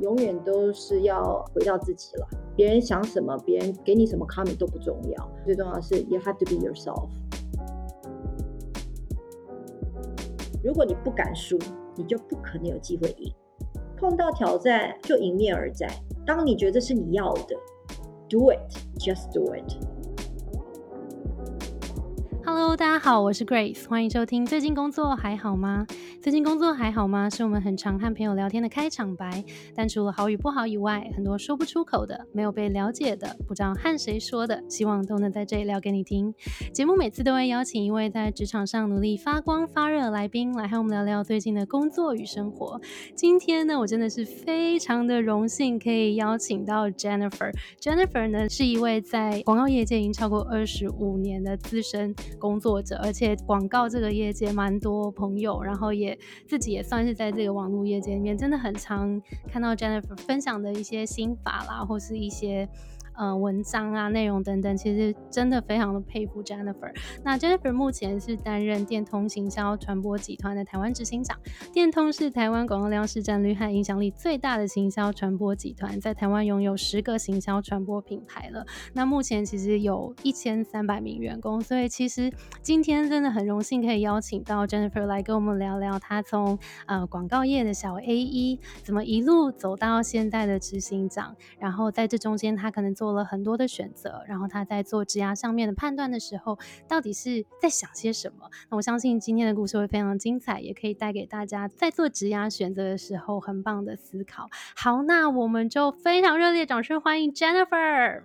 永远都是要回到自己了。别人想什么，别人给你什么 comment 都不重要，最重要的是 you have to be yourself。如果你不敢输，你就不可能有机会赢。碰到挑战就迎面而战。当你觉得是你要的，do it，just do it。大家好，我是 Grace，欢迎收听。最近工作还好吗？最近工作还好吗？是我们很常和朋友聊天的开场白。但除了好与不好以外，很多说不出口的、没有被了解的、不知道和谁说的，希望都能在这里聊给你听。节目每次都会邀请一位在职场上努力发光发热的来宾，来和我们聊聊最近的工作与生活。今天呢，我真的是非常的荣幸，可以邀请到 Jennifer。Jennifer 呢，是一位在广告业界已经超过二十五年的资深。工作者，而且广告这个业界蛮多朋友，然后也自己也算是在这个网络业界里面，真的很常看到 Jennifer 分享的一些心法啦，或是一些。呃，文章啊，内容等等，其实真的非常的佩服 Jennifer。那 Jennifer 目前是担任电通行销传播集团的台湾执行长。电通是台湾广告量市占率和影响力最大的行销传播集团，在台湾拥有十个行销传播品牌了。那目前其实有一千三百名员工，所以其实今天真的很荣幸可以邀请到 Jennifer 来跟我们聊聊，她从呃广告业的小 A 一，怎么一路走到现在的执行长，然后在这中间她可能做。做了很多的选择，然后他在做职涯上面的判断的时候，到底是在想些什么？那我相信今天的故事会非常精彩，也可以带给大家在做职涯选择的时候很棒的思考。好，那我们就非常热烈掌声欢迎 Jennifer。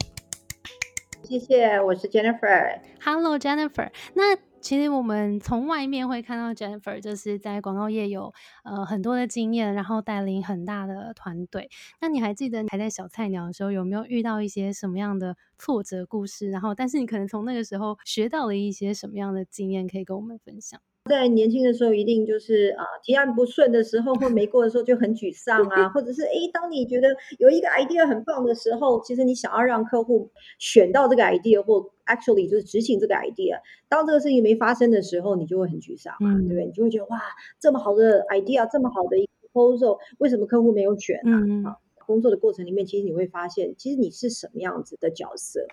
谢谢，我是 Jennifer。Hello，Jennifer。那其实我们从外面会看到 Jennifer 就是在广告业有呃很多的经验，然后带领很大的团队。那你还记得还在小菜鸟的时候，有没有遇到一些什么样的挫折故事？然后，但是你可能从那个时候学到了一些什么样的经验，可以跟我们分享？在年轻的时候，一定就是啊提案不顺的时候，或没过的时候就很沮丧啊，或者是诶，当你觉得有一个 idea 很棒的时候，其实你想要让客户选到这个 idea 或 actually 就是执行这个 idea，当这个事情没发生的时候，你就会很沮丧，对不对？你就会觉得哇，这么好的 idea，这么好的一个 proposal，为什么客户没有选呢？啊，工作的过程里面，其实你会发现，其实你是什么样子的角色。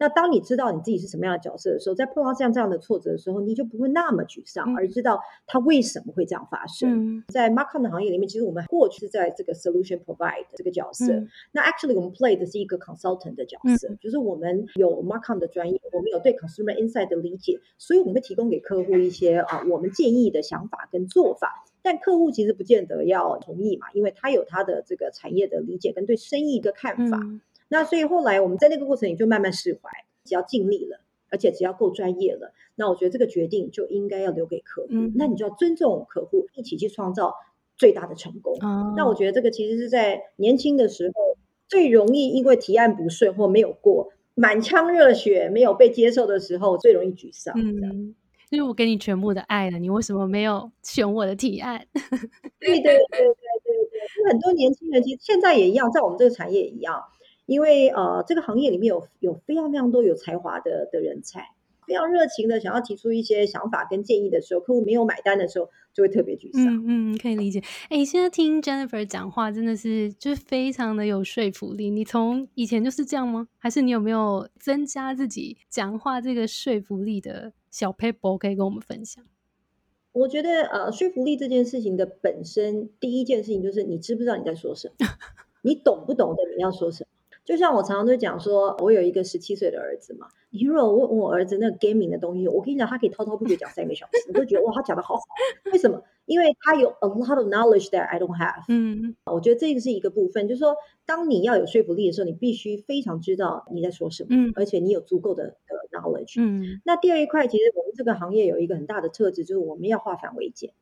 那当你知道你自己是什么样的角色的时候，在碰到这样这样的挫折的时候，你就不会那么沮丧，而知道它为什么会这样发生。在 marketing 的行业里面，其实我们过去是在这个 solution provide 这个角色。那 actually 我们 play 的是一个 consultant 的角色，就是我们有 marketing 的专业，我们有对 consumer insight 的理解，所以我们会提供给客户一些啊我们建议的想法跟做法。但客户其实不见得要同意嘛，因为他有他的这个产业的理解跟对生意的看法。那所以后来我们在那个过程里就慢慢释怀，只要尽力了，而且只要够专业了，那我觉得这个决定就应该要留给客户。那你就要尊重客户，一起去创造最大的成功。那我觉得这个其实是在年轻的时候最容易因为提案不顺或没有过，满腔热血没有被接受的时候最容易沮丧。嗯，因为我给你全部的爱了，你为什么没有选我的提案？对对对对对对，很多年轻人其实现在也一样，在我们这个产业也一样。因为呃，这个行业里面有有非常非常多有才华的的人才，非常热情的想要提出一些想法跟建议的时候，客户没有买单的时候，就会特别沮丧。嗯嗯，可以理解。哎，现在听 Jennifer 讲话真的是就是非常的有说服力。你从以前就是这样吗？还是你有没有增加自己讲话这个说服力的小 paper 可以跟我们分享？我觉得呃，说服力这件事情的本身，第一件事情就是你知不知道你在说什么，你懂不懂得你要说什么。就像我常常都讲说，我有一个十七岁的儿子嘛。你如果问我儿子那个 gaming 的东西，我跟你讲，他可以滔滔不绝讲三个小时，我都觉得哇，他讲的好好。为什么？因为他有 a lot of knowledge that I don't have。嗯，我觉得这个是一个部分，就是说，当你要有说服力的时候，你必须非常知道你在说什么，嗯，而且你有足够的的 knowledge。嗯，那第二一块，其实我们这个行业有一个很大的特质，就是我们要化繁为简，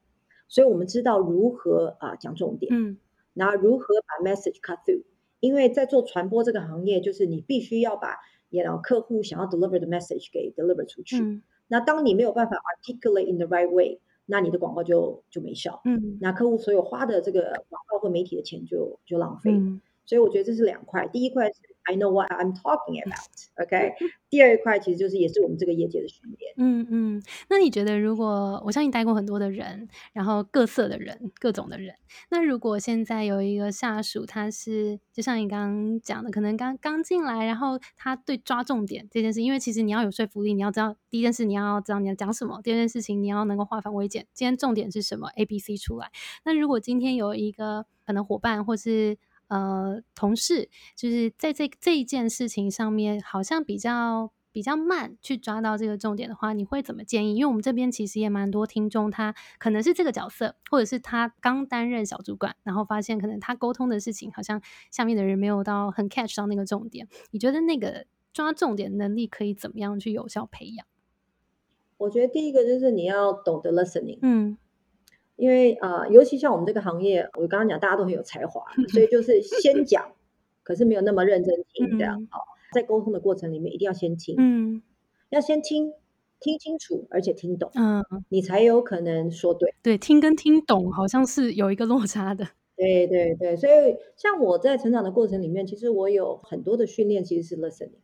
所以我们知道如何啊讲重点，嗯，然后如何把 message cut through。因为在做传播这个行业，就是你必须要把你的客户想要 deliver 的 message 给 deliver 出去。那当你没有办法 articulate in the right way，那你的广告就就没效。嗯，那客户所有花的这个广告和媒体的钱就就浪费。所以我觉得这是两块。第一块是 I know what I'm talking about，OK。第二块其实就是也是我们这个业界的训练，嗯嗯，那你觉得如果我相信待过很多的人，然后各色的人，各种的人，那如果现在有一个下属，他是就像你刚刚讲的，可能刚刚进来，然后他对抓重点这件事，因为其实你要有说服力，你要知道第一件事你要知道你要讲什么，第二件事情你要能够化繁为简，今天重点是什么 A B C 出来。那如果今天有一个可能伙伴或是呃同事，就是在这这一件事情上面，好像比较。比较慢去抓到这个重点的话，你会怎么建议？因为我们这边其实也蛮多听众，他可能是这个角色，或者是他刚担任小主管，然后发现可能他沟通的事情好像下面的人没有到很 catch 到那个重点。你觉得那个抓重点能力可以怎么样去有效培养？我觉得第一个就是你要懂得 listening，嗯，因为啊、尤其像我们这个行业，我刚刚讲大家都很有才华，所以 就是先讲，可是没有那么认真听这样。嗯好、在沟通的过程里面一定要先听，嗯要先听，听清楚，而且听懂，嗯，你才有可能说对。对，听跟听懂好像是有一个落差的。对对对，所以像我在成长的过程里面，其实我有很多的训练其实是 listening。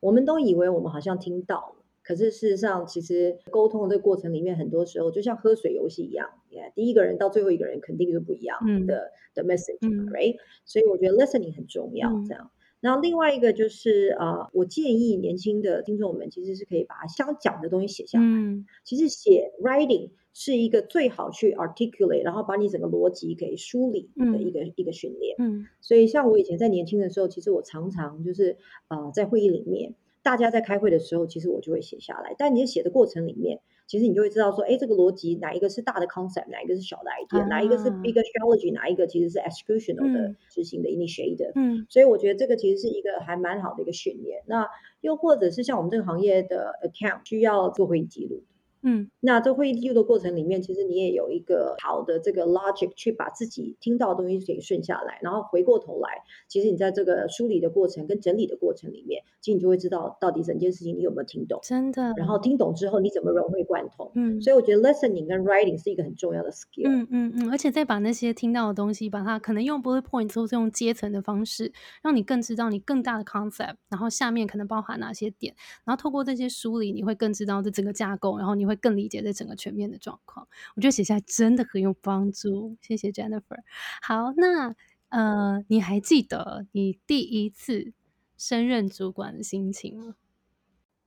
我们都以为我们好像听到了，可是事实上，其实沟通的这个过程里面，很多时候就像喝水游戏一样，yeah, 第一个人到最后一个人肯定是不一样嗯的、的 message，、嗯 right？所以我觉得 listening 很重要，嗯这样。然后另外一个就是啊、呃我建议年轻的听众们其实是可以把想讲的东西写下来。嗯其实写 writing 是一个最好去 articulate，然后把你整个逻辑给梳理的一个、一个训练。嗯所以像我以前在年轻的时候，其实我常常就是呃在会议里面，大家在开会的时候，其实我就会写下来。但你写的过程里面，其实你就会知道说，哎，这个逻辑哪一个是大的 concept，哪一个是小的 idea，、哪一个是啊 big strategy，哪一个其实是 executional 的嗯执行的 initiative。嗯所以我觉得这个其实是一个还蛮好的一个训练。那又或者是像我们这个行业的 account 需要做会议记录。嗯那这会议记录的过程里面，其实你也有一个好的这个 logic 去把自己听到的东西给顺下来，然后回过头来，其实你在这个梳理的过程跟整理的过程里面，其实你就会知道到底整件事情你有没有听懂，真的。然后听懂之后你怎么融会贯通。嗯所以我觉得 listening 跟 writing 是一个很重要的 skill。嗯嗯嗯，而且再把那些听到的东西，把它可能用 bullet points 或是用阶层的方式，让你更知道你更大的 concept，然后下面可能包含哪些点，然后透过这些梳理，你会更知道这整个架构，然后你会更理解这整个全面的状况。我觉得写下来真的很有帮助，谢谢 Jennifer。好，那呃，你还记得你第一次升任主管的心情吗？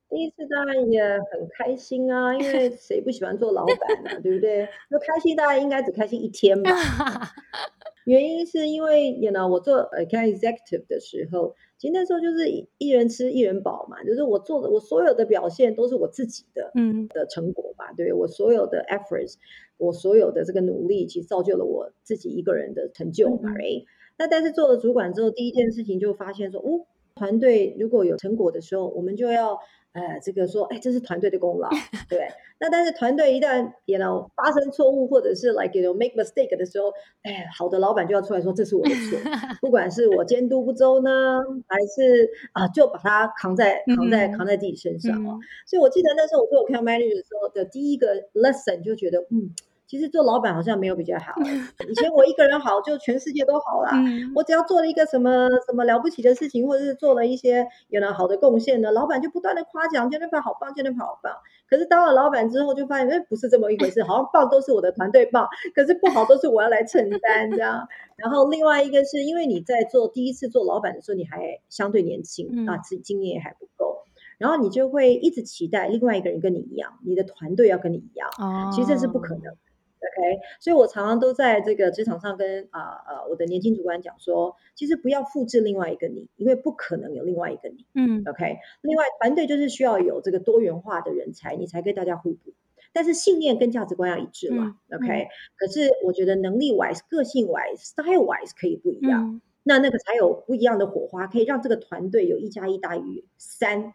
第一次当然也很开心啊，因为 谁不喜欢做老板呢、对不对？那开心大概应该只开心一天吧。原因是因为，you know，我做呃 account executive 的时候，其实那时候就是一一人吃一人饱嘛，就是我做的我所有的表现都是我自己的嗯的成果嘛，对？我所有的 efforts，我所有的这个努力，其实造就了我自己一个人的成就嘛，嗯嗯哎、那但是做了主管之后，第一件事情就发现说，哦，团队如果有成果的时候，我们就要呃这个说，哎，这是团队的功劳，对？那但是团队一旦 you know 发生错误，或者是 like you know make mistake 的时候，哎，好的老板就要出来说这是我的错，不管是我监督不周呢，还是啊就把它扛在扛在嗯扛在自己身上哦。嗯所以我记得那时候我做 account manager 的时候的第一个 lesson 就觉得，嗯，其实做老板好像没有比较好。以前我一个人好，就全世界都好啦。嗯我只要做了一个什么什么了不起的事情，或者是做了一些有了好的贡献呢，老板就不断的夸奖，Jennifer 好棒，Jennifer 好棒。可是当了老板之后，就发现，哎，不是这么一回事，好像棒都是我的团队棒，可是不好都是我要来承担这样。然后另外一个是因为你在做第一次做老板的时候，你还相对年轻，嗯啊，自己经验也还不够，然后你就会一直期待另外一个人跟你一样，你的团队要跟你一样。哦，其实这是不可能的。OK，所以我常常都在这个职场上跟啊呃我的年轻主管讲说，其实不要复制另外一个你，因为不可能有另外一个你。嗯 OK，另外团队就是需要有这个多元化的人才，你才跟大家互补。但是信念跟价值观要一致嘛、嗯 o k 可是我觉得能力 wise、个性 wise、style wise 可以不一样，嗯那那个才有不一样的火花，可以让这个团队有一加一大于三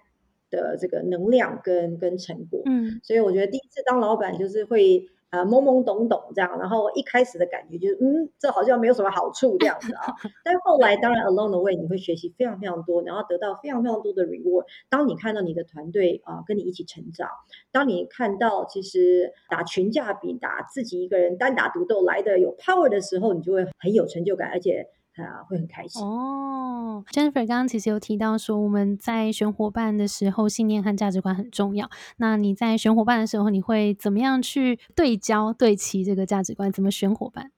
的这个能量跟跟成果。嗯所以我觉得第一次当老板就是会呃懵懵懂懂这样，然后一开始的感觉就是嗯，这好像没有什么好处这样子啊。但是后来当然 along the way 你会学习非常非常多，然后得到非常非常多的 reward。当你看到你的团队啊、跟你一起成长，当你看到其实打群架比打自己一个人单打独斗来的有 power 的时候，你就会很有成就感，而且啊会很开心。哦，Jennifer 刚刚其实有提到说，我们在选伙伴的时候，信念和价值观很重要。那你在选伙伴的时候，你会怎么样去对焦、对齐这个价值观？怎么选伙伴？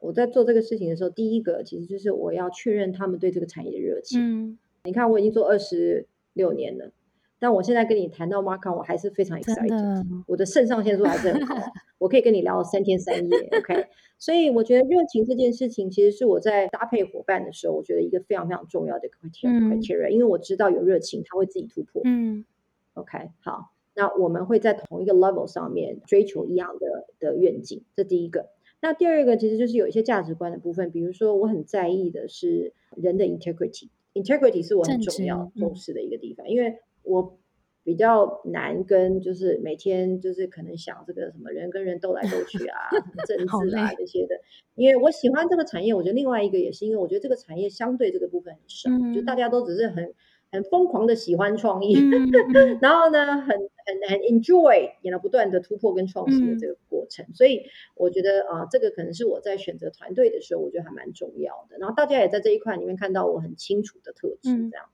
我在做这个事情的时候，第一个其实就是我要确认他们对这个产业的热情。嗯，你看，我已经做二十六年了，但我现在跟你谈到 Mark，我还是非常 excited，的，我的肾上腺素还是很高，我可以跟你聊三天三夜。OK，所以我觉得热情这件事情，其实是我在搭配伙伴的时候，我觉得一个非常非常重要的 criteria，、嗯 criteria，因为我知道有热情，他会自己突破。嗯 OK，好，那我们会在同一个 level 上面追求一样的的愿景，这第一个。那第二个其实就是有一些价值观的部分，比如说我很在意的是人的 integrity，integrity 是我很重要嗯重视的一个地方，因为我比较难跟就是每天就是可能想这个什么人跟人斗来斗去啊，政治啊这些的，因为我喜欢这个产业，我觉得另外一个也是因为我觉得这个产业相对这个部分很少，就嗯。大家都只是很很疯狂的喜欢创意，嗯嗯。然后呢，很很很 enjoy，也能不断的突破跟创新的嗯。这个过程，所以我觉得啊、这个可能是我在选择团队的时候，我觉得还蛮重要的。然后大家也在这一块里面看到我很清楚的特质，嗯这样。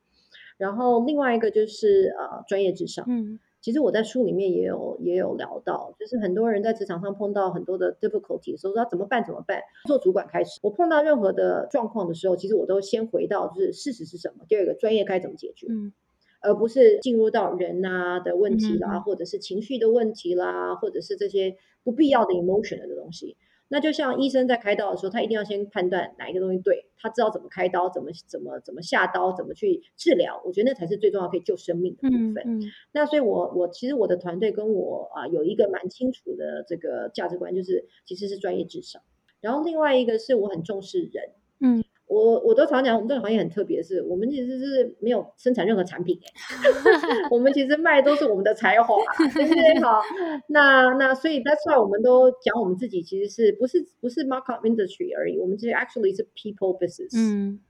然后另外一个就是呃专业至上，嗯其实我在书里面也有也有聊到，就是很多人在职场上碰到很多的 difficulty 的时候，说怎么办怎么办？做主管开始，我碰到任何的状况的时候，其实我都先回到就是事实是什么，第二个专业该怎么解决。嗯而不是进入到人啊的问题啦，或者是情绪的问题啦，或者是这些不必要的 emotion 的东西。那就像医生在开刀的时候，他一定要先判断哪一个东西对，他知道怎么开刀，怎么怎么怎么下刀，怎么去治疗。我觉得那才是最重要可以救生命的部分。嗯嗯那所以我，我其实我的团队跟我啊、有一个蛮清楚的这个价值观，就是其实是专业至上。然后另外一个是我很重视人，嗯，我我都常讲，我们这个行业很特别，是我们其实是没有生产任何产品、欸，我们其实卖都是我们的才华，对不对？好，那那所以 that's why 我们都讲我们自己其实是不是不是 market industry 而已，我们其实 actually 是 people business，嗯。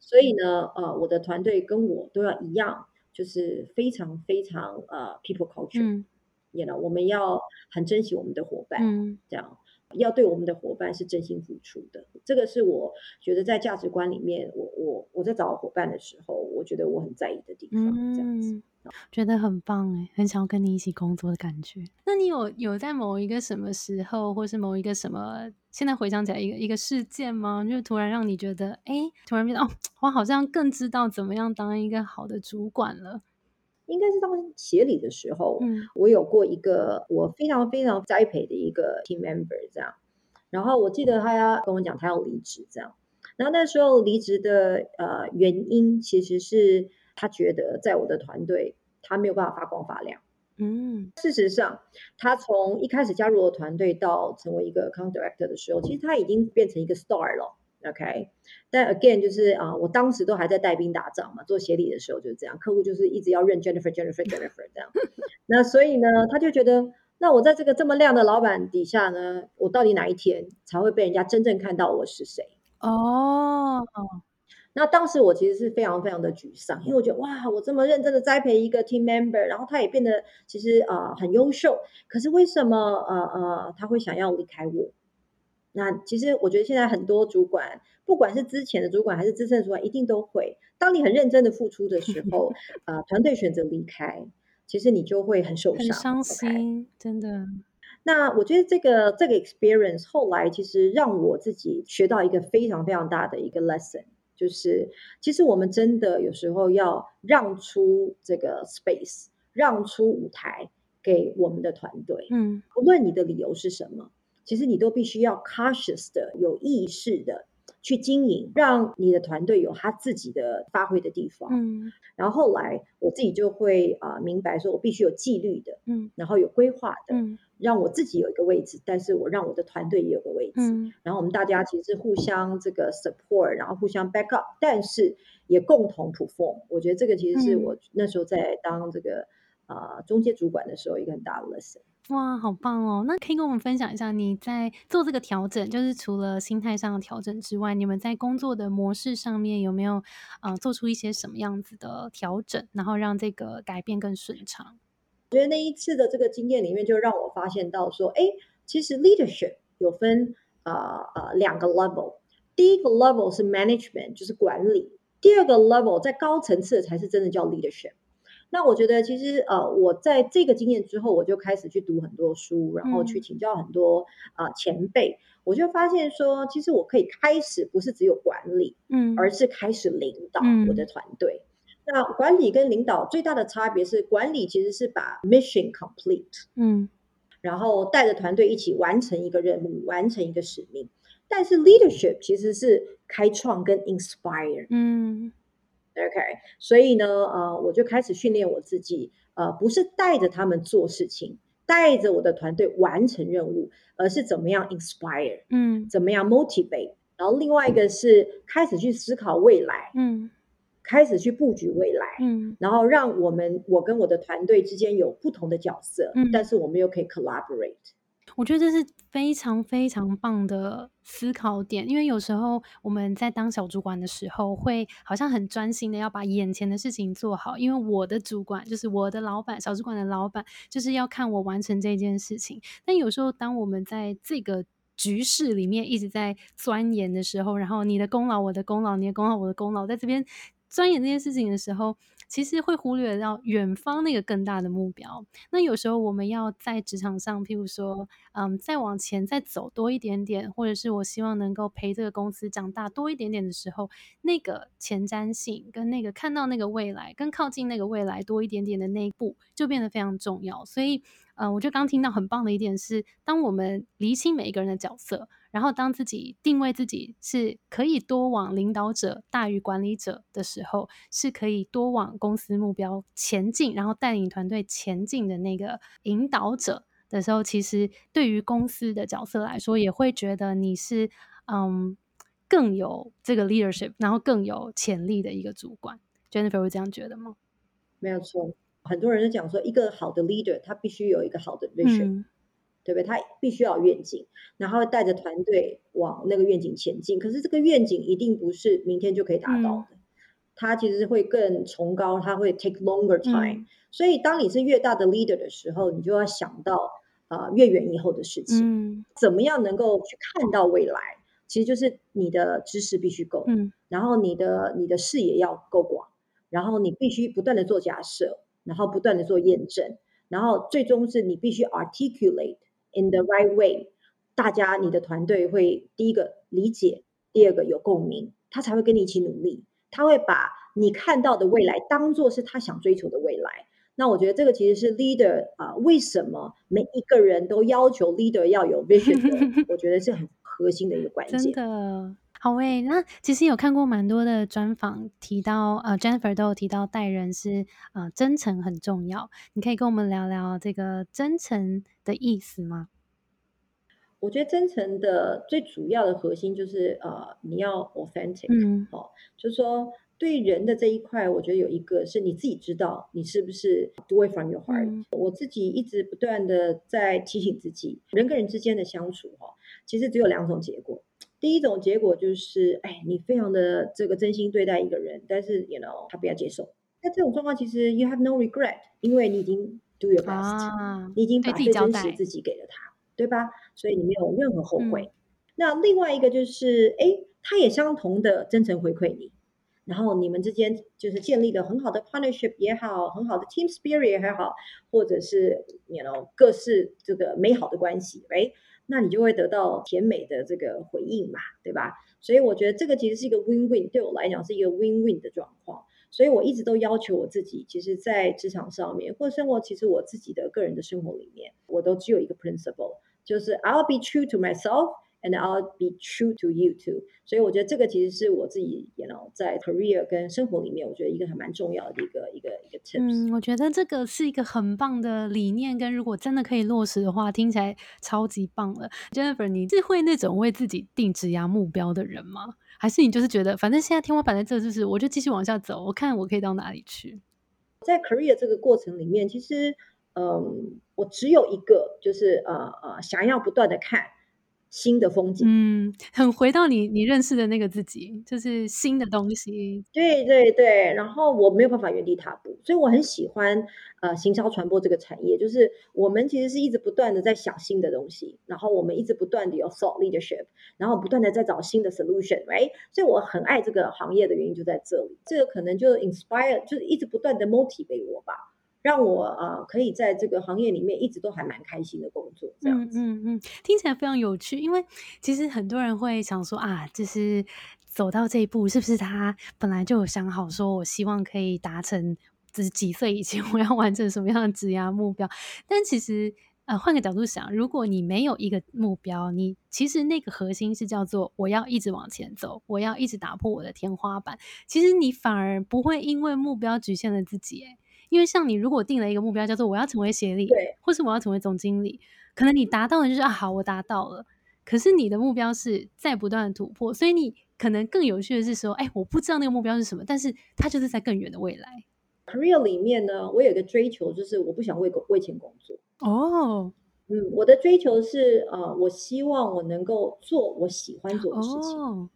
所以呢，呃，我的团队跟我都要一样，就是非常非常呃 people culture，嗯。you know，我们要很珍惜我们的伙伴，嗯。这样要对我们的伙伴是真心付出的。这个是我觉得在价值观里面，我我我在找伙伴的时候，我觉得我很在意的地方，这样子。嗯，觉得很棒哎，很想要跟你一起工作的感觉。那你有有在某一个什么时候，或是某一个什么，现在回想起来一个一个事件吗？就是突然让你觉得，哎，突然变得哦，我好像更知道怎么样当一个好的主管了。应该是当协理的时候，嗯我有过一个我非常非常栽培的一个 team member 这样，然后我记得他要跟我讲他要离职这样，然后那时候离职的呃原因其实是他觉得在我的团队他没有办法发光发亮。嗯事实上，他从一开始加入我团队到成为一个 account director 的时候，其实他已经变成一个 star 了。OK，但 again 就是啊、我当时都还在带兵打仗嘛，做协理的时候就是这样，客户就是一直要认 Jennifer Jennifer Jennifer 这样。那所以呢，他就觉得，那我在这个这么亮的老板底下呢，我到底哪一天才会被人家真正看到我是谁？哦，那当时我其实是非常非常的沮丧，因为我觉得哇，我这么认真的栽培一个 team member，然后他也变得其实啊、呃很优秀，可是为什么呃呃他会想要离开我？那其实我觉得现在很多主管，不管是之前的主管还是资深的主管，一定都会，当你很认真的付出的时 候，呃，团队选择离开，其实你就会很受伤很伤，心，真的。那我觉得这个这个 experience 后来其实让我自己学到一个非常非常大的一个 lesson，就是其实我们真的有时候要让出这个 space，让出舞台给我们的团队，嗯。不论你的理由是什么，其实你都必须要 cautious 的、有意识的去经营，让你的团队有他自己的发挥的地方。嗯然后后来我自己就会啊、呃明白，说我必须有纪律的，嗯然后有规划的，嗯让我自己有一个位置，但是我让我的团队也有个位置。嗯然后我们大家其实互相这个 support，然后互相 back up，但是也共同 perform。我觉得这个其实是嗯我那时候在当这个呃中介主管的时候一个很大的 lesson。哇，好棒哦！那可以跟我们分享一下，你在做这个调整，就是除了心态上的调整之外，你们在工作的模式上面有没有呃做出一些什么样子的调整，然后让这个改变更顺畅？我觉得那一次的这个经验里面，就让我发现到说，哎，其实 leadership 有分呃呃两个 level。第一个 level 是 management，就是管理；第二个 level 在高层次才是真的叫 leadership。那我觉得其实呃，我在这个经验之后，我就开始去读很多书，然后去请教很多啊前辈，我就发现说，其实我可以开始不是只有管理，嗯，而是开始领导我的团队。那管理跟领导最大的差别是，管理其实是把 mission complete，嗯，然后带着团队一起完成一个任务，完成一个使命。但是 leadership 其实是开创跟 inspire，嗯，OK，所以呢，呃，我就开始训练我自己，呃，不是带着他们做事情，带着我的团队完成任务，而是怎么样 inspire，嗯，怎么样 motivate，然后另外一个是开始去思考未来，嗯，开始去布局未来，嗯，然后让我们我跟我的团队之间有不同的角色，嗯，但是我们又可以 collaborate。我觉得这是非常非常棒的思考点，因为有时候我们在当小主管的时候，会好像很专心的要把眼前的事情做好，因为我的主管就是我的老板，小主管的老板就是要看我完成这件事情。但有时候，当我们在这个局势里面一直在钻研的时候，然后你的功劳，我的功劳，你的功劳，我的功劳，在这边钻研这件事情的时候。其实会忽略到远方那个更大的目标。那有时候我们要在职场上，譬如说，嗯，再往前再走多一点点，或者是我希望能够陪这个公司长大多一点点的时候，那个前瞻性跟那个看到那个未来，跟靠近那个未来多一点点的那一步，就变得非常重要。所以，嗯，我就刚听到很棒的一点是，当我们厘清每一个人的角色。然后，当自己定位自己是可以多往领导者大于管理者的时候，是可以多往公司目标前进，然后带领团队前进的那个引导者的时候，其实对于公司的角色来说，也会觉得你是嗯更有这个 leadership，然后更有潜力的一个主管。Jennifer 会这样觉得吗？没有错，很多人都讲说，一个好的 leader，他必须有一个好的 vision。对不对？他必须要愿景，然后带着团队往那个愿景前进。可是这个愿景一定不是明天就可以达到的，它其实会更崇高，它会 take longer time。所以当你是越大的 leader 的时候，你就要想到啊越远以后的事情，怎么样能够去看到未来？其实就是你的知识必须够，然后你的你的视野要够广，然后你必须不断的做假设，然后不断的做验证，然后最终是你必须 articulate。In the right way，大家你的团队会第一个理解，第二个有共鸣，他才会跟你一起努力。他会把你看到的未来当做是他想追求的未来。那我觉得这个其实是 leader 啊，为什么每一个人都要求 leader 要有 vision 的？我觉得是很核心的一个关键。真的好诶，那其实有看过蛮多的专访，提到呃 Jennifer 都有提到待人是呃真诚很重要。你可以跟我们聊聊这个真诚。的意思吗？我觉得真诚的最主要的核心就是呃，你要 authentic，嗯，哦，就是说对人的这一块，我觉得有一个是你自己知道你是不是 do it from your heart。我自己一直不断的在提醒自己，人跟人之间的相处哦，其实只有两种结果。第一种结果就是，哎，你非常的这个真心对待一个人，但是 you know 他不要接受。那这种状况其实 you have no regret，因为你已经。Do your best，你已经把最真实自己给了他，对吧？所以你没有任何后悔。那另外一个就是，哎，他也相同的真诚回馈你，然后你们之间就是建立了很好的 partnership 也好，很好的 team spirit 也好，或者是 you know 各式这个美好的关系，哎，那你就会得到甜美的这个回应嘛，对吧？所以我觉得这个其实是一个 win win，对我来讲是一个 win win 的状况。所以我一直都要求我自己，其实，在职场上面或者生活，其实我自己的个人的生活里面，我都只有一个 principle，就是 I'll be true to myself and I'll be true to you too。所以我觉得这个其实是我自己，you know，在 career 跟生活里面，我觉得一个还蛮重要的一个一个一个 tips。嗯，我觉得这个是一个很棒的理念，跟如果真的可以落实的话，听起来超级棒了。Jennifer，你是会那种为自己定职涯目标的人吗？还是你就是觉得，反正现在天花板在这，就是我就继续往下走，我看我可以到哪里去。在 career 这个过程里面，其实，嗯，我只有一个，就是呃呃，想要不断的看新的风景。嗯，很回到你你认识的那个自己，就是新的东西。对对对，然后我没有办法原地踏步，所以我很喜欢呃行销传播这个产业，就是我们其实是一直不断的在想新的东西，然后我们一直不断的有 thought leadership，然后不断的在找新的 solution，right？所以我很爱这个行业的原因就在这里，这个可能就 inspire，就是一直不断的 motivate 我吧。让我呃可以在这个行业里面一直都还蛮开心的工作，这样子。嗯嗯嗯，听起来非常有趣。因为其实很多人会想说啊，就是走到这一步，是不是他本来就有想好，说我希望可以达成，就是几岁以前我要完成什么样的职业目标？但其实呃，换个角度想，如果你没有一个目标，你其实那个核心是叫做我要一直往前走，我要一直打破我的天花板。其实你反而不会因为目标局限了自己，诶因为像你，如果定了一个目标，叫做我要成为协理，对，或是我要成为总经理，可能你达到的就是啊，好，我达到了。可是你的目标是在不断的突破，所以你可能更有趣的是说，哎，我不知道那个目标是什么，但是它就是在更远的未来。Career 里面呢，我有一个追求，就是我不想为为钱工作。哦，嗯，我的追求是呃，我希望我能够做我喜欢做的事情。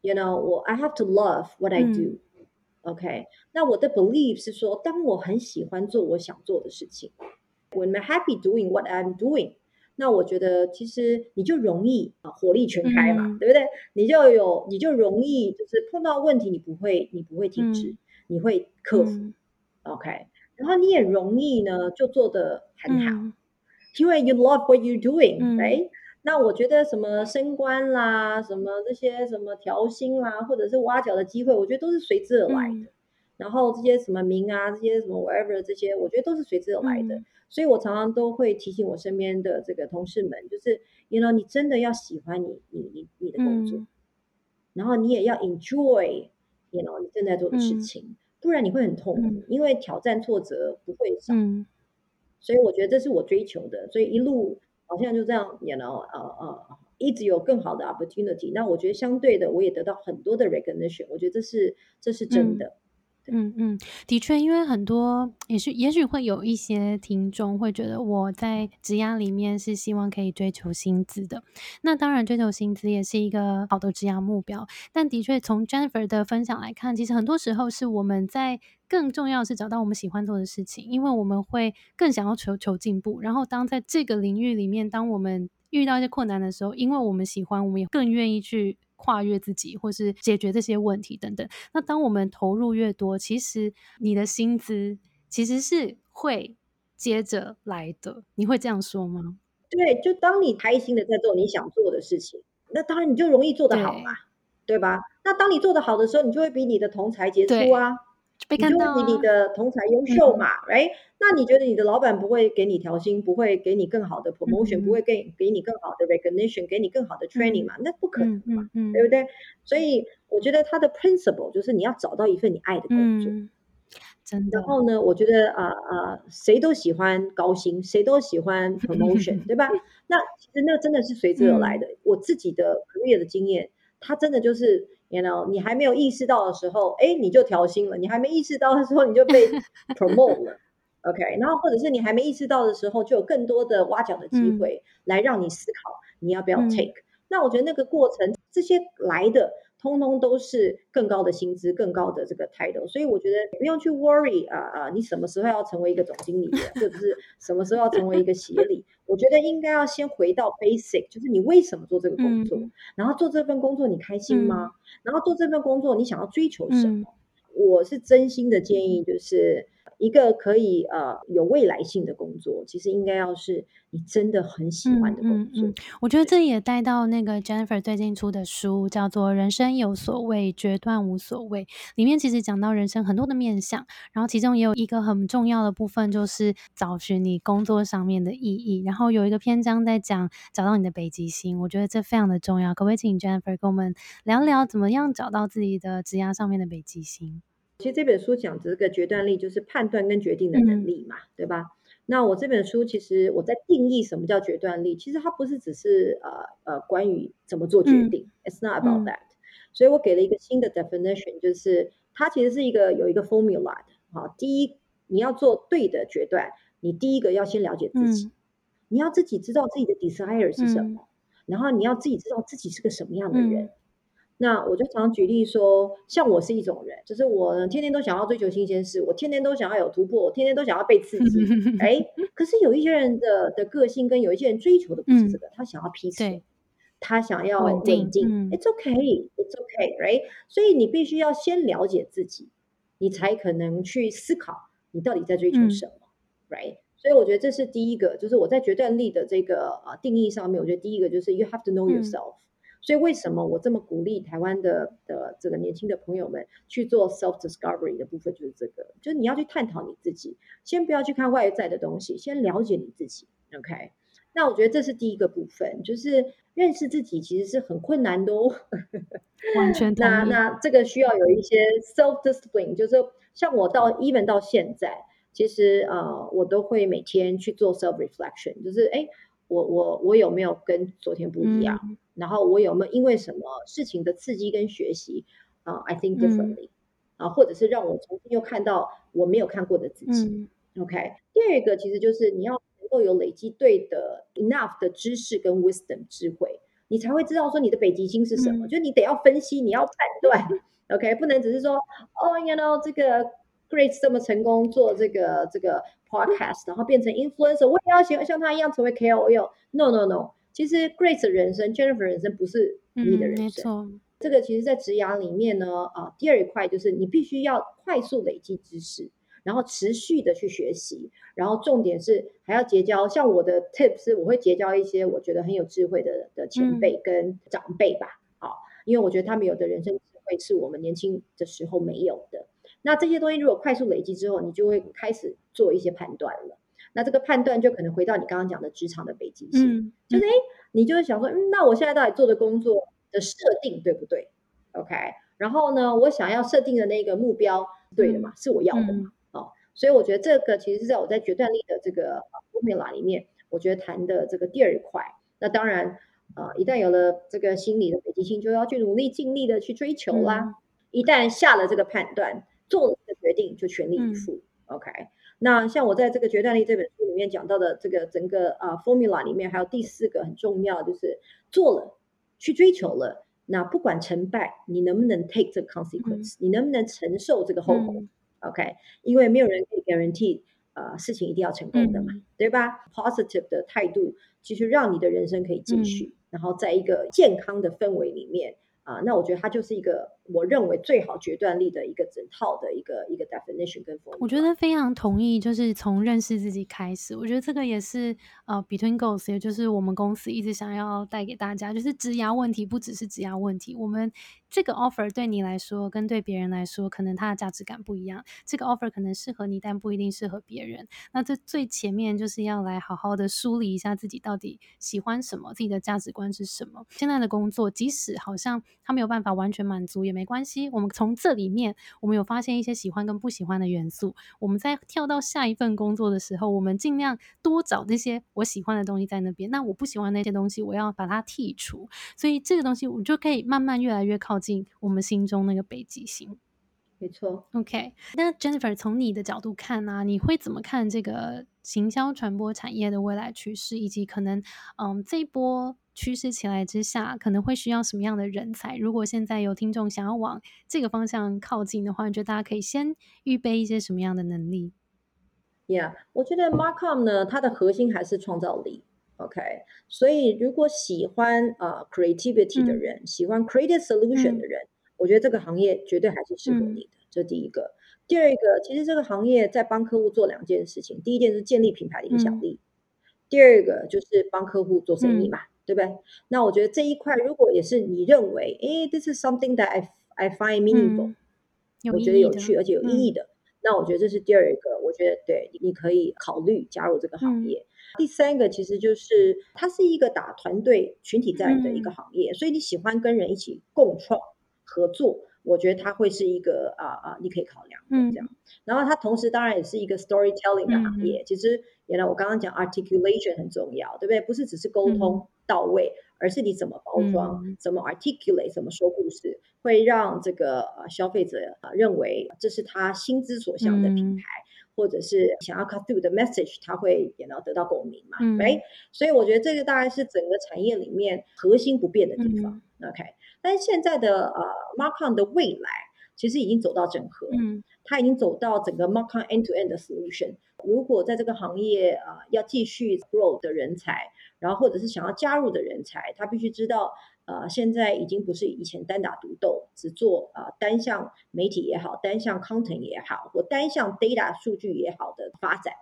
You know，我 I have to love what I do。OK，那我的 belief 是说，当我很喜欢做我想做的事情，When I'm happy doing what I'm doing，那我觉得其实你就容易啊火力全开嘛，对不对？你就有你就容易就是碰到问题你不会你不会停止，你会克服。OK，然后你也容易呢就做得很好，因为 you love what you're doing，right？那我觉得什么升官啦，什么这些什么调薪啦，或者是挖角的机会，我觉得都是随之而来的。然后这些什么名啊，这些什么 whatever 这些，我觉得都是随之而来的。所以我常常都会提醒我身边的这个同事们，就是，you know，你真的要喜欢你你你你的工作，然后你也要 enjoy，you know，你正在做的事情，不然你会很痛苦，因为挑战挫折不会少。所以我觉得这是我追求的，所以一路。好像就这样，you know，呃呃，一直有更好的 opportunity。那我觉得相对的，我也得到很多的 recognition。我觉得这是这是真的。嗯嗯，的确，因为很多也是也许会有一些听众会觉得我在职涯里面是希望可以追求薪资的。那当然，追求薪资也是一个好的职涯目标。但的确，从 Jennifer 的分享来看，其实很多时候是我们在。更重要是找到我们喜欢做的事情，因为我们会更想要求求进步。然后，当在这个领域里面，当我们遇到一些困难的时候，因为我们喜欢，我们也更愿意去跨越自己，或是解决这些问题等等。那当我们投入越多，其实你的薪资其实是会接着来的。你会这样说吗？对，就当你开心的在做你想做的事情，那当然你就容易做得好嘛，对吧？那当你做得好的时候，你就会比你的同才杰出啊。你就会比你的同才优秀嘛，right？那你觉得你的老板不会给你调薪，不会给你更好的 promotion，不会给给你更好的 recognition，给你更好的 training 嘛？那不可能嘛，对不对？所以我觉得他的 principle 就是你要找到一份你爱的工作，真的。然后呢，我觉得啊啊，谁都喜欢高薪，谁都喜欢 promotion，对吧？那其实那真的是随之而来的。我自己的 career 的经验，他真的就是。You know，你还没有意识到的时候，哎，你就调薪了；你还没意识到的时候，你就被 promote 了。OK，然后或者是你还没意识到的时候，就有更多的挖角的机会来让你思考你要不要 take。那我觉得那个过程，这些来的。通通都是更高的薪资、更高的这个 title，所以我觉得不用去 worry 啊啊，你什么时候要成为一个总经理，或者是什么时候要成为一个协理？我觉得应该要先回到 basic，就是你为什么做这个工作，然后做这份工作你开心吗？然后做这份工作你想要追求什么？我是真心的建议，就是。一个可以呃有未来性的工作，其实应该要是你真的很喜欢的工作。我觉得这也带到那个 Jennifer 最近出的书，叫做《人生有所谓，决断无所谓》。里面其实讲到人生很多的面向，然后其中也有一个很重要的部分，就是找寻你工作上面的意义。然后有一个篇章在讲找到你的北极星，我觉得这非常的重要。可不可以请 Jennifer 跟我们聊聊，怎么样找到自己的职涯上面的北极星？其实这本书讲这个决断力，就是判断跟决定的能力嘛，对吧？那我这本书其实我在定义什么叫决断力，其实它不是只是呃呃关于怎么做决定，It's not about that。所以我给了一个新的 definition，就是它其实是一个有一个 formula 的。好，第一，你要做对的决断，你第一个要先了解自己。你要自己知道自己的 desire 是什么，然后你要自己知道自己是个什么样的人。那我就常举例说，像我是一种人，就是我天天都想要追求新鲜事，我天天都想要有突破，我天天都想要被刺激。哎，可是有一些人的的个性跟有一些人追求的不是这个，他想要 peace，他想要稳定。It's okay, it's okay, right？所以你必须要先了解自己，你才可能去思考你到底在追求什么，right？所以我觉得这是第一个，就是我在决断力的这个啊定义上面，我觉得第一个就是 you have to know yourself。所以为什么我这么鼓励台湾的的这个年轻的朋友们去做 self discovery 的部分，就是这个，就是你要去探讨你自己，先不要去看外在的东西，先了解你自己。OK，那我觉得这是第一个部分，就是认识自己其实是很困难的哦。完全那那这个需要有一些 self discipline，就是像我到 even 到现在，其实呃我都会每天去做 self reflection，就是哎。我我我有没有跟昨天不一样？然后我有没有因为什么事情的刺激跟学习啊？I think differently 啊，或者是让我重新又看到我没有看过的自己。OK，第二个其实就是你要能够有累积对的 enough 的知识跟 wisdom 智慧，你才会知道说你的北极星是什么。就你得要分析，你要判断。OK，不能只是说哦，you know 这个。Grace 这么成功做这个这个 podcast，然后变成 influencer，我也要像像他一样成为 KOL。No no no，其实 Grace 的人生，Jennifer 人生不是你的人生。这个其实，在职涯里面呢，啊，第二一块就是你必须要快速累积知识，然后持续的去学习，然后重点是还要结交。像我的 tips，我会结交一些我觉得很有智慧的的前辈跟长辈吧。好，因为我觉得他们有的人生智慧是我们年轻的时候没有的。那这些东西如果快速累积之后，你就会开始做一些判断了。那这个判断就可能回到你刚刚讲的职场的北极星，就是哎，你就是想说，嗯，那我现在到底做的工作的设定对不对？OK，然后呢，我想要设定的那个目标对的嘛，是我要的嘛？哦，所以我觉得这个其实是在我在决断力的这个 formula 里面，我觉得谈的这个第二块。那当然，呃，一旦有了这个心理的北极星，就要去努力尽力的去追求啦。一旦下了这个判断。做了这个决定就全力以赴，OK。那像我在这个《决断力》这本书里面讲到的这个整个啊 formula 里面，还有第四个很重要，就是做了去追求了，那不管成败，你能不能 take the consequence，你能不能承受这个后果，OK？因为没有人可以 guarantee 啊事情一定要成功的嘛，对吧？Positive 的态度其实让你的人生可以继续，然后在一个健康的氛围里面。啊，那我觉得它就是一个我认为最好决断力的一个整套的一个一个 definition 跟。我觉得非常同意，就是从认识自己开始。我觉得这个也是呃，Between Goals，也就是我们公司一直想要带给大家，就是质押问题不只是质押问题，我们。这个 offer 对你来说跟对别人来说，可能它的价值感不一样。这个 offer 可能适合你，但不一定适合别人。那这最前面就是要来好好的梳理一下自己到底喜欢什么，自己的价值观是什么。现在的工作，即使好像他没有办法完全满足，也没关系。我们从这里面，我们有发现一些喜欢跟不喜欢的元素。我们在跳到下一份工作的时候，我们尽量多找那些我喜欢的东西在那边。那我不喜欢那些东西，我要把它剔除。所以这个东西，我就可以慢慢越来越靠。近我们心中那个北极星，没错。OK，那 Jennifer 从你的角度看呢，你会怎么看这个行销传播产业的未来趋势，以及可能嗯这一波趋势起来之下，可能会需要什么样的人才？如果现在有听众想要往这个方向靠近的话，你觉得大家可以先预备一些什么样的能力？Yeah，我觉得 Marcom 呢，它的核心还是创造力。OK，所以如果喜欢啊 creativity 的人，喜欢 creative solution 的人，我觉得这个行业绝对还是适合你的。这第一个，第二个，其实这个行业在帮客户做两件事情，第一件是建立品牌的影响力，第二个就是帮客户做生意嘛，对不对？那我觉得这一块如果也是你认为，哎，this is something that I I find meaningful，我觉得有趣而且有意义的，那我觉得这是第二个，我觉得对，你可以考虑加入这个行业。第三个其实就是它是一个打团队群体战的一个行业，所以你喜欢跟人一起共创合作，我觉得它会是一个啊啊，你可以考量的这样。然后它同时当然也是一个 storytelling 的行业。其实原来我刚刚讲 articulation 很重要，对不对？不是只是沟通到位，而是你怎么包装，怎么 articulate，怎么说故事，会让这个消费者啊认为这是他心之所向的品牌。或者是想要 cut through 的 message，它会也能得到共鸣嘛，嗯哎，所以我觉得这个大概是整个产业里面核心不变的地方。OK，但是现在的呃 Markon 的未来其实已经走到整合，嗯它已经走到整个 Markon end to end 的 solution。如果在这个行业啊、呃要继续 grow 的人才，然后或者是想要加入的人才，他必须知道，呃，现在已经不是以前单打独斗，只做啊、呃单项媒体也好，单项 content 也好，或单项 data 数据也好的发展。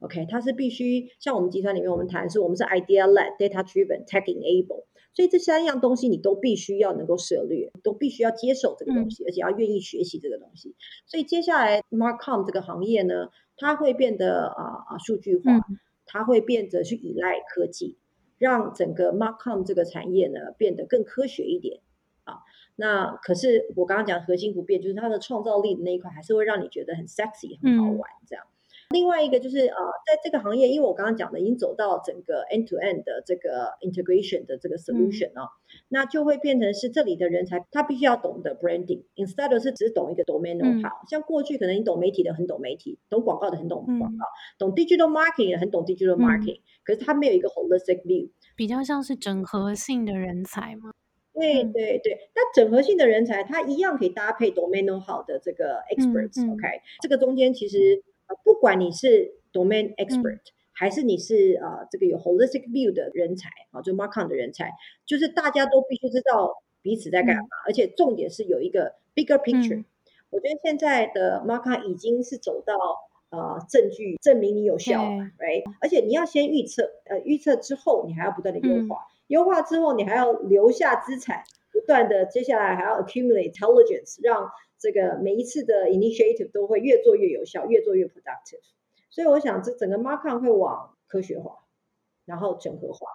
OK，它是必须像我们集团里面我们谈的是我们是 idea led、data driven、tech enable，所以这三样东西你都必须要能够涉猎，都必须要接受这个东西，而且要愿意学习这个东西。所以接下来 markcom 这个行业呢，它会变得啊啊、数据化，嗯它会变得去依赖科技，让整个 Marcom 这个产业呢变得更科学一点啊。那可是我刚刚讲核心不变，就是它的创造力的那一块，还是会让你觉得很 sexy、很好嗯玩这样。另外一个就是呃，在这个行业，因为我刚刚讲的已经走到整个 end to end 的这个 integration 的这个 solution 哦，那就会变成是这里的人才他必须要懂得 branding，instead of 是只懂一个 domain know 嗯。how，、像过去可能你懂媒体的很懂媒体，懂广告的很懂广告，嗯懂 digital marketing 的很懂 digital 嗯。marketing，、可是他没有一个 holistic view。比较像是整合性的人才吗。对嗯。对对，那整合性的人才，他一样可以搭配 domain know how 的这个 experts、嗯。OK，这个中间其实呃，不管你是 domain expert、还是你是呃这个有 holistic view 的人才啊，就 markon 的人才，就是大家都必须知道彼此在干嘛，而且重点是有一个 bigger picture、嗯。我觉得现在的 markon 已经是走到呃证据证明你有效对嘛，right？而且你要先预测，呃，预测之后你还要不断的优嗯。化，优化之后你还要留下资产，不断的接下来还要 accumulate intelligence，让这个每一次的 initiative 都会越做越有效，越做越 productive。所以我想这整个 marcon 会往科学化，然后整合化。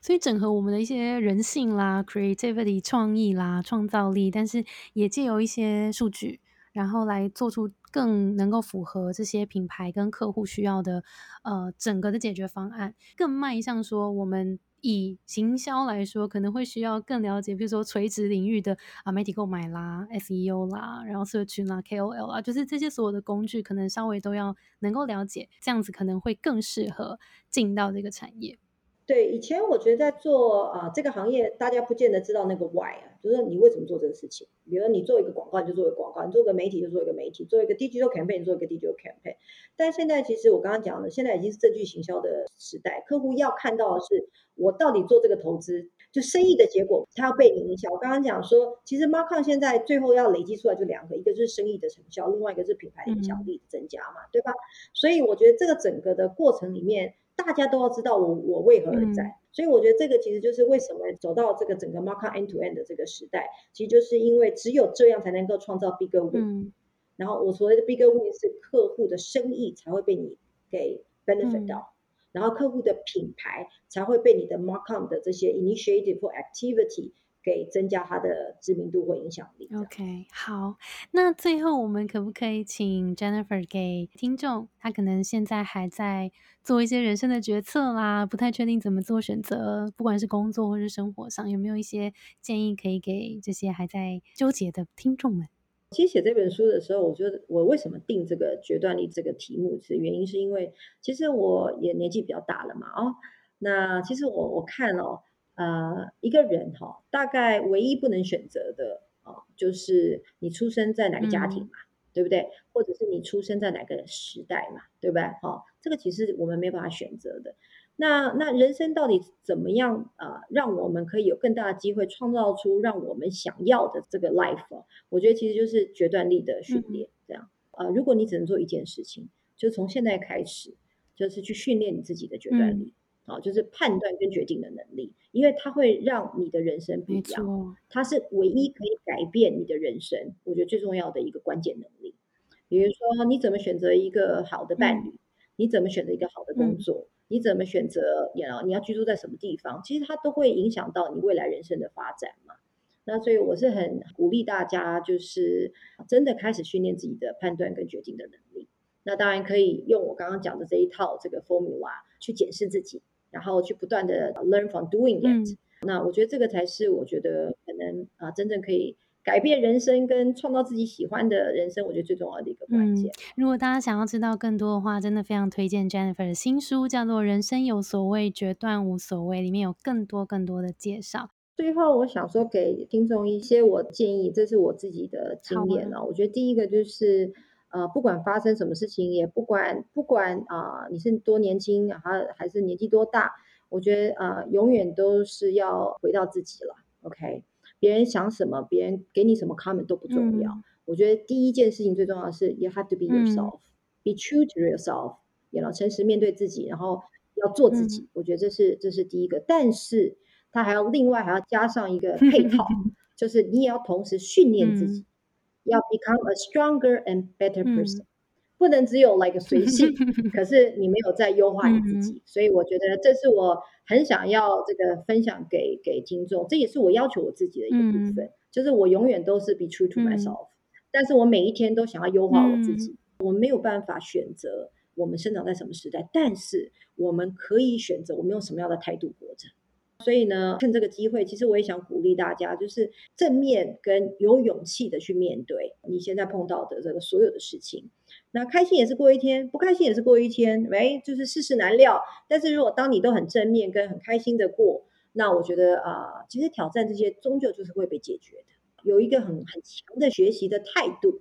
所以整合我们的一些人性啦、creativity、创意啦、创造力，但是也借由一些数据，然后来做出更能够符合这些品牌跟客户需要的呃整个的解决方案，更迈向说我们。以行销来说，可能会需要更了解，比如说垂直领域的啊媒体购买啦、SEO 啦，然后社群啦、KOL 啊，就是这些所有的工具，可能稍微都要能够了解，这样子可能会更适合进到这个产业。对，以前我觉得在做啊、呃这个行业，大家不见得知道那个 why 啊，就是你为什么做这个事情。比如你做一个广告，你就做一个广告；你做一个媒体，就做一个媒体；做一个 digital campaign，做一个 digital campaign。但现在其实我刚刚讲的，现在已经是证据行销的时代，客户要看到的是我到底做这个投资，就生意的结果，它要被你影响。我刚刚讲说，其实 m a r k o n 现在最后要累积出来就两个，一个就是生意的成效，另外一个是品牌的影响力的增加嘛，对吧？所以我觉得这个整个的过程里面，大家都要知道我我为何而在。嗯所以我觉得这个其实就是为什么走到这个整个 market end to end 的这个时代，其实就是因为只有这样才能够创造 bigger win。嗯然后我所谓的 bigger win 是客户的生意才会被你给 benefit 嗯到，然后客户的品牌才会被你的 market 的这些 initiative 或 activity 给增加它的知名度或影响力。OK，好，那最后我们可不可以请 Jennifer 给听众，他可能现在还在做一些人生的决策啦，不太确定怎么做选择，不管是工作或是生活上，有没有一些建议可以给这些还在纠结的听众们？其实写这本书的时候，我觉得我为什么定这个决断力这个题目，是原因是因为其实我也年纪比较大了嘛，哦，那其实我我看哦，呃，一个人哈、哦，大概唯一不能选择的哦，就是你出生在哪个家庭嘛，对不对？或者是你出生在哪个时代嘛，对不对？哦，这个其实我们没办法选择的。那那人生到底怎么样啊、呃让我们可以有更大的机会创造出让我们想要的这个 life？、哦、我觉得其实就是决断力的训练。这样呃，如果你只能做一件事情，就从现在开始，就是去训练你自己的决断力。啊、就是判断跟决定的能力，因为它会让你的人生不没一样。它是唯一可以改变你的人生，我觉得最重要的一个关键能力。比如说，你怎么选择一个好的伴侣，你怎么选择一个好的工作，你怎么选择，你要你要居住在什么地方，其实它都会影响到你未来人生的发展嘛。那所以我是很鼓励大家，就是真的开始训练自己的判断跟决定的能力。那当然可以用我刚刚讲的这一套这个 formula 去检视自己，然后去不断的 learn from doing it、嗯那我觉得这个才是我觉得可能啊、真正可以改变人生跟创造自己喜欢的人生，我觉得最重要的一个关键。如果大家想要知道更多的话，真的非常推荐 Jennifer 的新书，叫做《人生有所谓，决断无所谓》，里面有更多更多的介绍。最后，我想说给听众一些我建议，这是我自己的经验啊。我觉得第一个就是，呃，不管发生什么事情，也不管不管啊，你是多年轻还还是年纪多大，我觉得啊，永远都是要回到自己了。OK。别人想什么，别人给你什么 comment 都不重要。我觉得第一件事情最重要的是，you have to be yourself，be true to yourself，然后诚实面对自己，然后要做自己。我觉得这是这是第一个，但是他还要另外还要加上一个配套，就是你也要同时训练自己，要 become a stronger and better person。不能只有 like 随性，可是你没有在优化你自己，所以我觉得这是我很想要这个分享给给听众，这也是我要求我自己的一个部分，就是我永远都是 be true to myself，但是我每一天都想要优化我自己。我们没有办法选择我们生长在什么时代，但是我们可以选择我们用什么样的态度活着。所以呢，趁这个机会，其实我也想鼓励大家，就是正面跟有勇气的去面对你现在碰到的这个所有的事情。那开心也是过一天，不开心也是过一天，哎，就是世事难料。但是如果当你都很正面跟很开心的过，那我觉得啊，其实挑战这些终究就是会被解决的。有一个很很强的学习的态度。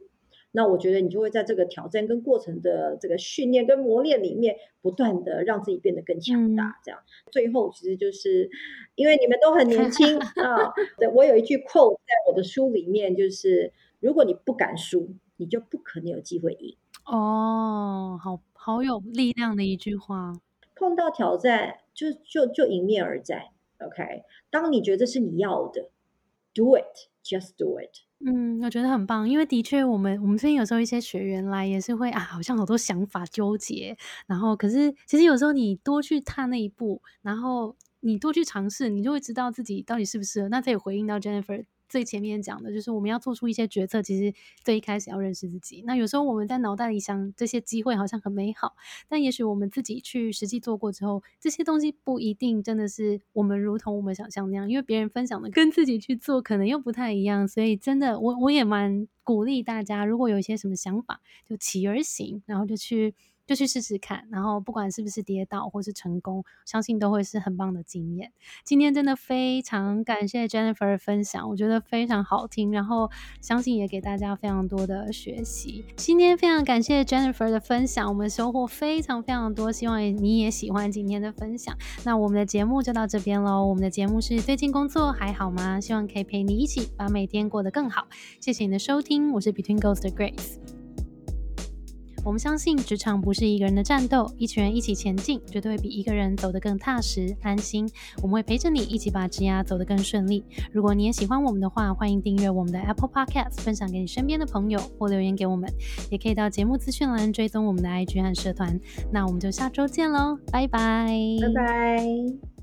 那我觉得你就会在这个挑战跟过程的这个训练跟磨练里面，不断的让自己变得更强大。这样，最后其实就是因为你们都很年轻 啊。对我有一句 quote 在我的书里面，就是如果你不敢输，你就不可能有机会赢。哦，好好有力量的一句话。碰到挑战就就就迎面而战。OK，当你觉得是你要的，do it，just do it。嗯，我觉得很棒，因为的确，我们我们最近有时候一些学员来也是会啊，好像好多想法纠结，然后可是其实有时候你多去踏那一步，然后你多去尝试，你就会知道自己到底适不适合。那这也回应到 Jennifer。最前面讲的就是我们要做出一些决策，其实最一开始要认识自己。那有时候我们在脑袋里想这些机会好像很美好，但也许我们自己去实际做过之后，这些东西不一定真的是我们如同我们想象那样，因为别人分享的跟自己去做可能又不太一样。所以真的，我我也蛮鼓励大家，如果有一些什么想法，就起而行，然后就去。就去试试看，然后不管是不是跌倒或是成功，相信都会是很棒的经验。今天真的非常感谢 Jennifer 的分享，我觉得非常好听，然后相信也给大家非常多的学习。今天非常感谢 Jennifer 的分享，我们收获非常非常多，希望你也喜欢今天的分享。那我们的节目就到这边喽。我们的节目是最近工作还好吗？希望可以陪你一起把每天过得更好。谢谢你的收听，我是 Between Ghost 的 Grace。我们相信，职场不是一个人的战斗，一群人一起前进，绝对会比一个人走得更踏实安心。我们会陪着你一起把职涯走得更顺利。如果你也喜欢我们的话，欢迎订阅我们的 Apple Podcast，分享给你身边的朋友，或留言给我们。也可以到节目资讯栏追踪我们的 IG 和社团。那我们就下周见喽，拜拜，拜拜。